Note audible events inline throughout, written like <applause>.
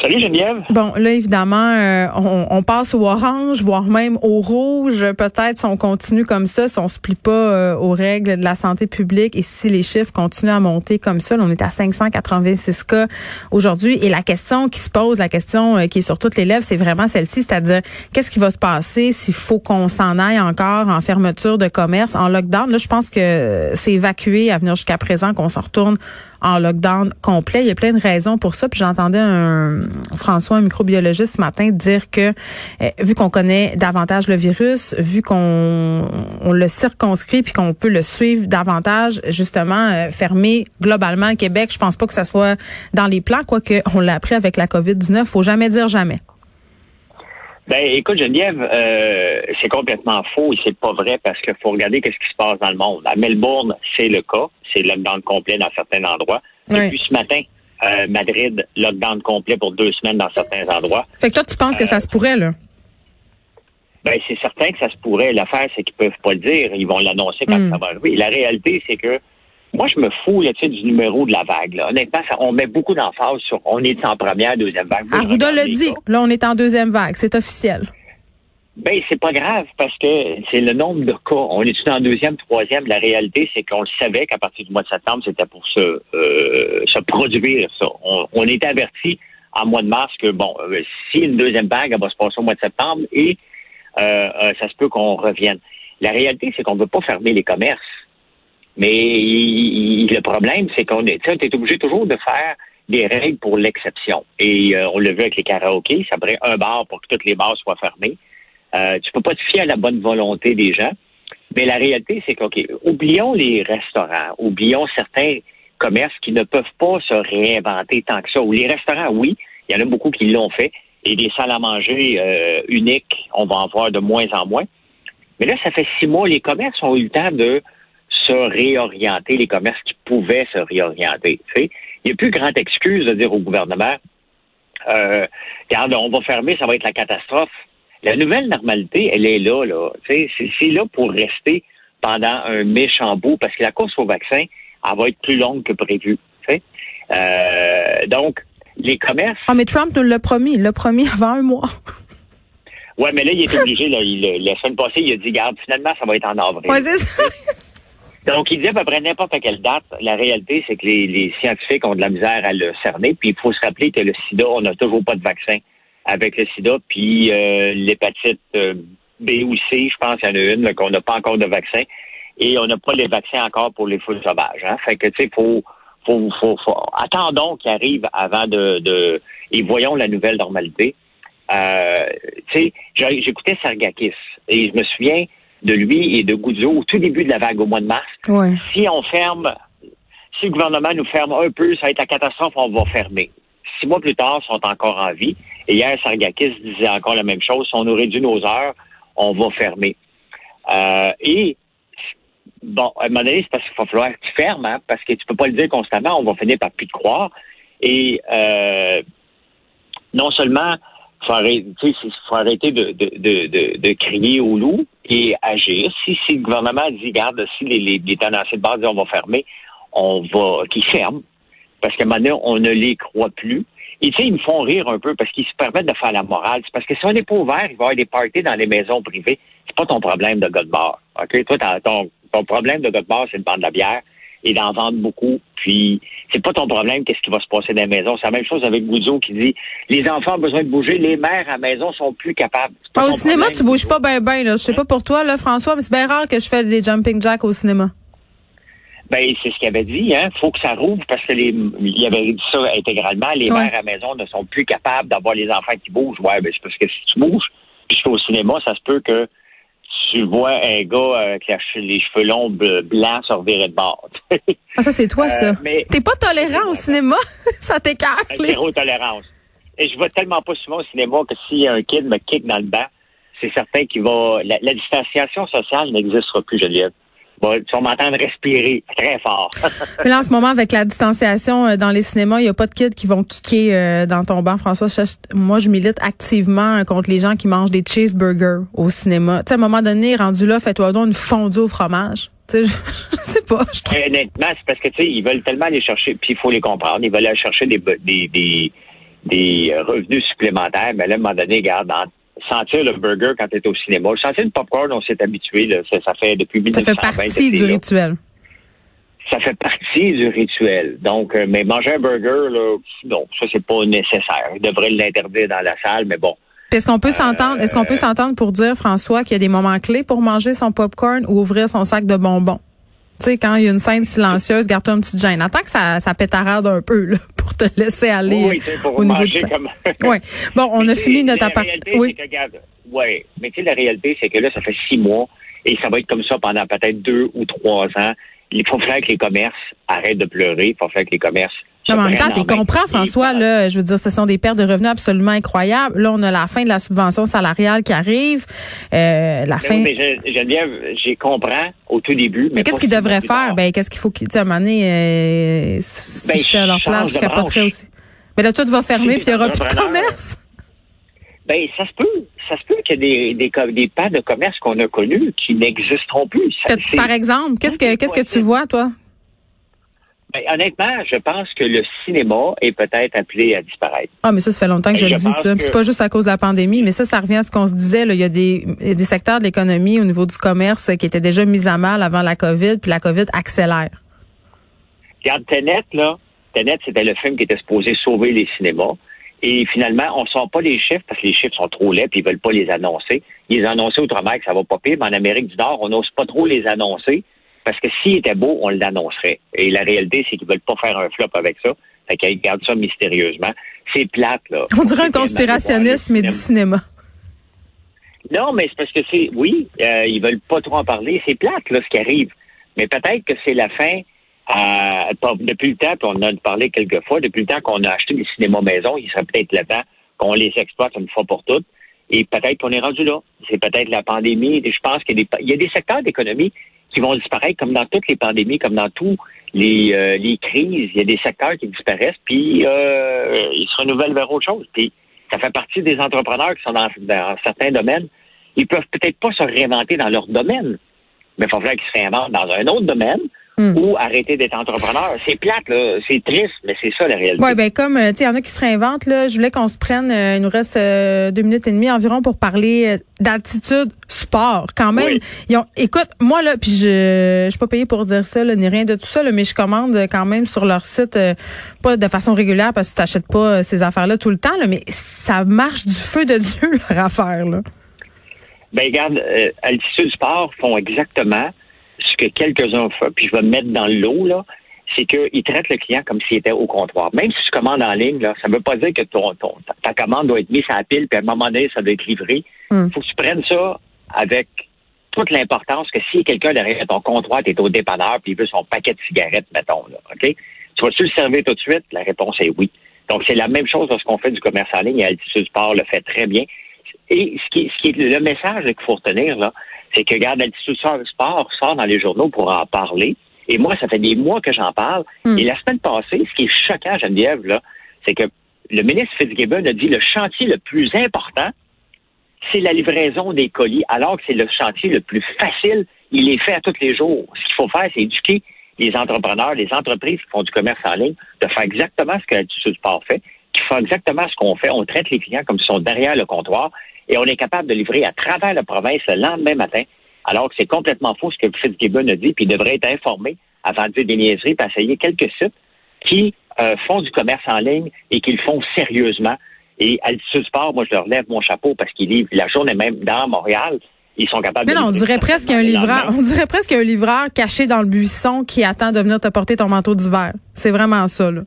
Salut Geneviève. Bon, là, évidemment, euh, on, on, passe au orange, voire même au rouge. Peut-être si on continue comme ça, si on se plie pas euh, aux règles de la santé publique et si les chiffres continuent à monter comme ça, là, on est à 586 cas aujourd'hui. Et la question qui se pose, la question euh, qui est sur toutes les lèvres, c'est vraiment celle-ci, c'est-à-dire qu'est-ce qui va se passer s'il faut qu'on s'en aille encore en fermeture de commerce, en lockdown? Là, je pense que c'est évacué à venir jusqu'à présent qu'on se retourne en lockdown complet. Il y a plein de raisons pour ça. Puis j'entendais un François, un microbiologiste ce matin, dire que euh, vu qu'on connaît davantage le virus, vu qu'on on le circonscrit puis qu'on peut le suivre davantage, justement euh, fermer globalement le Québec, je pense pas que ça soit dans les plans, quoique on l'a appris avec la COVID-19. Faut jamais dire jamais. Ben, écoute, Geneviève, euh, c'est complètement faux et c'est pas vrai parce qu'il faut regarder qu'est-ce qui se passe dans le monde. À Melbourne, c'est le cas. C'est lockdown complet dans certains endroits. Depuis ce matin, euh, Madrid, lockdown complet pour deux semaines dans certains endroits. Fait que toi, tu penses que ça se pourrait, là? Ben, c'est certain que ça se pourrait. L'affaire, c'est qu'ils peuvent pas le dire. Ils vont l'annoncer quand ça va arriver. La réalité, c'est que moi, je me fous là, du numéro de la vague. Là. Honnêtement, ça, on met beaucoup d'emphase sur on est en première, deuxième vague. Arruda le dit. Là, on est en deuxième vague. C'est officiel. Ben, c'est pas grave parce que c'est le nombre de cas. On est en deuxième, troisième. La réalité, c'est qu'on le savait qu'à partir du mois de septembre, c'était pour se, euh, se produire ça. On, on était averti en mois de mars que, bon, euh, si une deuxième vague, elle va se passer au mois de septembre et euh, euh ça se peut qu'on revienne. La réalité, c'est qu'on ne veut pas fermer les commerces. Mais le problème, c'est qu'on est, est obligé toujours de faire des règles pour l'exception. Et euh, on l'a vu avec les karaokés, ça prend un bar pour que toutes les bars soient fermés. Euh, tu peux pas te fier à la bonne volonté des gens. Mais la réalité, c'est qu'OK, oublions les restaurants, oublions certains commerces qui ne peuvent pas se réinventer tant que ça. Ou les restaurants, oui, il y en a beaucoup qui l'ont fait. Et des salles à manger euh, uniques, on va en voir de moins en moins. Mais là, ça fait six mois, les commerces ont eu le temps de se réorienter, les commerces qui pouvaient se réorienter. Il n'y a plus grande excuse de dire au gouvernement, euh, regarde, on va fermer, ça va être la catastrophe. La nouvelle normalité, elle est là, là. C'est là pour rester pendant un méchant bout, parce que la course au vaccin, elle va être plus longue que prévu. Euh, donc, les commerces. Ah, mais Trump nous l'a promis. Il l'a promis <laughs> avant un mois. Ouais, mais là, il est obligé. Là, il, la semaine passée, il a dit, garde, finalement, ça va être en avril. Ouais, c'est ça. <laughs> Donc, il dit à peu près n'importe quelle date. La réalité, c'est que les, scientifiques ont de la misère à le cerner. Puis, il faut se rappeler que le sida, on n'a toujours pas de vaccin avec le sida. Puis, euh, l'hépatite euh, B ou C, je pense qu'il y en a une, qu'on n'a pas encore de vaccin. Et on n'a pas les vaccins encore pour les foules sauvages. Hein. Fait que, tu sais, faut, faut, faut, attendons qu'il arrive avant de, de, et voyons la nouvelle normalité. Euh, tu sais, j'écoutais Sargakis et je me souviens, de lui et de Goudzo au tout début de la vague au mois de mars. Si on ferme, si le gouvernement nous ferme un peu, ça va être la catastrophe, on va fermer. Six mois plus tard, ils sont encore en vie. Et hier, Sargakis disait encore la même chose. Si on nous réduit nos heures, on va fermer. Euh, et bon, à un moment donné, c'est parce qu'il va falloir que tu fermes, hein, parce que tu peux pas le dire constamment, on va finir par plus te croire. Et euh, non seulement faut arrêter, faut arrêter de, crier au loup et agir. Si, si le gouvernement dit, garde, si les, les, tenanciers de base disent on va fermer, on va, qu'ils ferment. Parce qu'à un moment donné, on ne les croit plus. Et tu sais, ils me font rire un peu parce qu'ils se permettent de faire la morale. C'est parce que si on n'est pas ouvert, il va y avoir des parties dans les maisons privées. C'est pas ton problème de gars. OK? Toi, ton, ton problème de gars c'est de vendre de la bière et d'en vendre beaucoup. Puis, c'est pas ton problème, qu'est-ce qui va se passer dans la maison. C'est la même chose avec Goudzo qui dit, les enfants ont besoin de bouger, les mères à la maison sont plus capables. au cinéma, tu bouges pas bien, bien, là. Je sais pas pour toi, là, François, mais c'est bien rare que je fais des jumping jacks au cinéma. Ben, c'est ce qu'il avait dit, hein. Faut que ça rouvre parce que les, il avait dit ça intégralement. Les mères à la maison ne sont plus capables d'avoir les enfants qui bougent. Ouais, ben, c'est parce que si tu bouges, puisque au cinéma, ça se peut que tu vois un gars avec les cheveux longs blancs se revirer de bord. <laughs> ah, ça, c'est toi, ça. Euh, T'es pas tolérant au cinéma? <laughs> ça t'écarte. Zéro tolérance. Et je vois tellement pas souvent au cinéma que si un kid me kick dans le banc, c'est certain qu'il va... La, distanciation sociale n'existera plus, Geneviève. Bon, tu vas m'entendre respirer très fort. <laughs> Mais là, en ce moment, avec la distanciation euh, dans les cinémas, il n'y a pas de kids qui vont kicker euh, dans ton banc, François. Moi, je milite activement contre les gens qui mangent des cheeseburgers au cinéma. Tu sais, à un moment donné, rendu là, fais-toi donc une fondue au fromage. Tu sais, je, <laughs> sais pas. Je Honnêtement, c'est parce que, tu sais, ils veulent tellement aller chercher, puis il faut les comprendre, ils veulent aller chercher des, des, des, des revenus supplémentaires. Mais là, à un moment donné, regarde, sentir le burger quand tu es au cinéma. Sentir le popcorn, on s'est habitué. Ça, ça, fait depuis 1920. Ça fait partie du rituel. Ça fait partie du rituel. Donc, euh, mais manger un burger, là, non, ça c'est pas nécessaire. Il devrait l'interdire dans la salle, mais bon. Est-ce qu'on peut s'entendre, est-ce qu'on peut euh, s'entendre pour dire, François, qu'il y a des moments clés pour manger son popcorn ou ouvrir son sac de bonbons? Tu sais, quand il y a une scène silencieuse, garde-toi une petite gêne. Attends que ça, ça pétarade un peu, là, <laughs> pour te laisser aller oui, pour au niveau du comme... Oui. Bon, on a fini notre appart. Oui. Oui, mais tu sais, la réalité, c'est que là, ça fait six mois et ça va être comme ça pendant peut-être deux ou trois ans. Il faut faire que les commerces arrêtent de pleurer. Il faut faire que les commerces non, mais en même temps, tu comprends, François, là, je veux dire, ce sont des pertes de revenus absolument incroyables. Là, on a la fin de la subvention salariale qui arrive. Euh, la fin. mais Geneviève, j'ai comprends au tout début. Mais, qu'est-ce qu'ils devraient faire? Ben, qu'est-ce qu'il faut qu'ils, tu sais, à un moment donné, euh, si ben, j'étais à leur place, je capoterais aussi. Mais là, tout va fermer puis il n'y aura plus de commerce. Ben, ça se peut. Ça se peut qu'il y ait des, des, des pas de commerce qu'on a connus qui n'existeront plus. par exemple, qu'est-ce que, qu'est-ce que tu vois, toi? Ben, honnêtement, je pense que le cinéma est peut-être appelé à disparaître. Ah, mais ça, ça fait longtemps que je, le dis, ça. C'est pas juste à cause de la pandémie, mais ça, ça revient à ce qu'on se disait. Là. Il, y a des, des secteurs de l'économie au niveau du commerce qui étaient déjà mis à mal avant la COVID, puis la COVID accélère. Regarde, Tenet, là. Tenet, c'était le film qui était supposé sauver les cinémas. Et finalement, on ne sort pas les chiffres parce que les chiffres sont trop laids puis ils veulent pas les annoncer. Ils les annonçaient outre-mer que ça va pas pire, mais en Amérique du Nord, on n'ose pas trop les annoncer parce que s'il était beau, on l'annoncerait. Et la réalité, c'est qu'ils veulent pas faire un flop avec ça. Fait qu'ils gardent ça mystérieusement. C'est plate, là. On dirait un conspirationnisme mais du cinéma. Non, mais c'est parce que c'est, oui, euh, ils veulent pas trop en parler. C'est plate, là, ce qui arrive. Mais peut-être que c'est la fin, euh, depuis le temps, puis on en a parlé quelques fois, depuis le temps qu'on a acheté des cinémas maison, il serait peut-être le temps qu'on les exploite une fois pour toutes. Et peut-être qu'on est rendu là. C'est peut-être la pandémie. Je pense qu'il y a des secteurs d'économie qui vont disparaître comme dans toutes les pandémies, comme dans tous les, euh, les crises. Il y a des secteurs qui disparaissent, puis euh, ils se renouvellent vers autre chose. Puis ça fait partie des entrepreneurs qui sont dans, certains domaines. Ils peuvent peut-être pas se réinventer dans leur domaine, mais il faudrait qu'ils se réinventent dans un autre domaine Hmm. ou arrêter d'être entrepreneur. C'est plate, là. C'est triste, mais c'est ça la réalité. Oui, ben comme, euh, tu sais, il y en a qui se réinventent, là. Je voulais qu'on se prenne, euh, il nous reste euh, deux minutes et demie environ pour parler d'attitude sport. Quand même, ils ont, écoute, moi, là, puis je, je suis pas payée pour dire ça, là, ni rien de tout ça, là, mais je commande quand même sur leur site, pas de façon régulière parce que tu n'achètes pas ces affaires-là tout le temps, là, mais ça marche du feu de Dieu, <laughs> leur affaire, là. Ben, regarde, Altitude Sport font exactement ce que quelques-uns font, puis je vais me mettre dans l'eau, là, c'est qu'ils traitent le client comme s'il était au comptoir. Même si tu commandes en ligne, là, ça ne veut pas dire que ton, ta commande doit être mise à la pile, puis à un moment donné, ça doit être livré. Il hmm. faut que tu prennes ça avec toute l'importance que si quelqu'un derrière ton comptoir, tu es au dépanneur, puis il veut son paquet de cigarettes, mettons, là, OK? Tu vas-tu le servir tout de suite? La réponse est oui. Donc, c'est la même chose lorsqu'on fait du commerce en ligne et Altitude Sport le fait très bien. Et ce qui, ce qui est le message qu'il faut retenir, là, c'est que, regarde, l'Altitude Sport sort dans les journaux pour en parler. Et moi, ça fait des mois que j'en parle. Hmm. Et la semaine passée, ce qui est choquant, Geneviève, là, c'est que le ministre Fitzgibbon a dit le chantier le plus important, c'est la livraison des colis, alors que c'est le chantier le plus facile. Il est fait à tous les jours. Ce qu'il faut faire, c'est éduquer les entrepreneurs, les entreprises qui font du commerce en ligne, de faire exactement ce que l'Altitude Sport fait, qui font exactement ce qu'on fait. On traite les clients comme s'ils sont derrière le comptoir et on est capable de livrer à travers la province le lendemain matin, alors que c'est complètement faux ce que Fitzgibbon a dit, puis il devrait être informé avant de dire des niaiseries, puis essayer quelques sites qui euh, font du commerce en ligne et qui le font sérieusement. Et Altitude Sport, moi, je leur lève mon chapeau parce qu'ils livrent la journée même dans Montréal. Ils sont capables de. Non, on dirait presque un livreur. On dirait presque un livreur caché dans le buisson qui attend de venir te porter ton manteau d'hiver. C'est vraiment ça, là.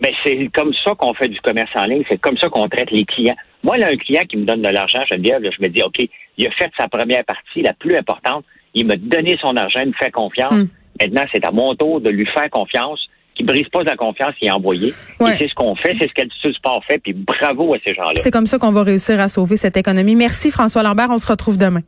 Ben, c'est comme ça qu'on fait du commerce en ligne. C'est comme ça qu'on traite les clients. Moi, là, un client qui me donne de l'argent, Geneviève, là, je me dis, OK, il a fait sa première partie, la plus importante. Il m'a donné son argent, il me fait confiance. Hmm. Maintenant, c'est à mon tour de lui faire confiance. Qui brise pas la confiance qu'il a envoyé. Et c'est ce qu'on fait, c'est ce qu'Altitude Sport fait, puis bravo à ces gens-là. C'est comme ça qu'on va réussir à sauver cette économie. Merci François Lambert, on se retrouve demain.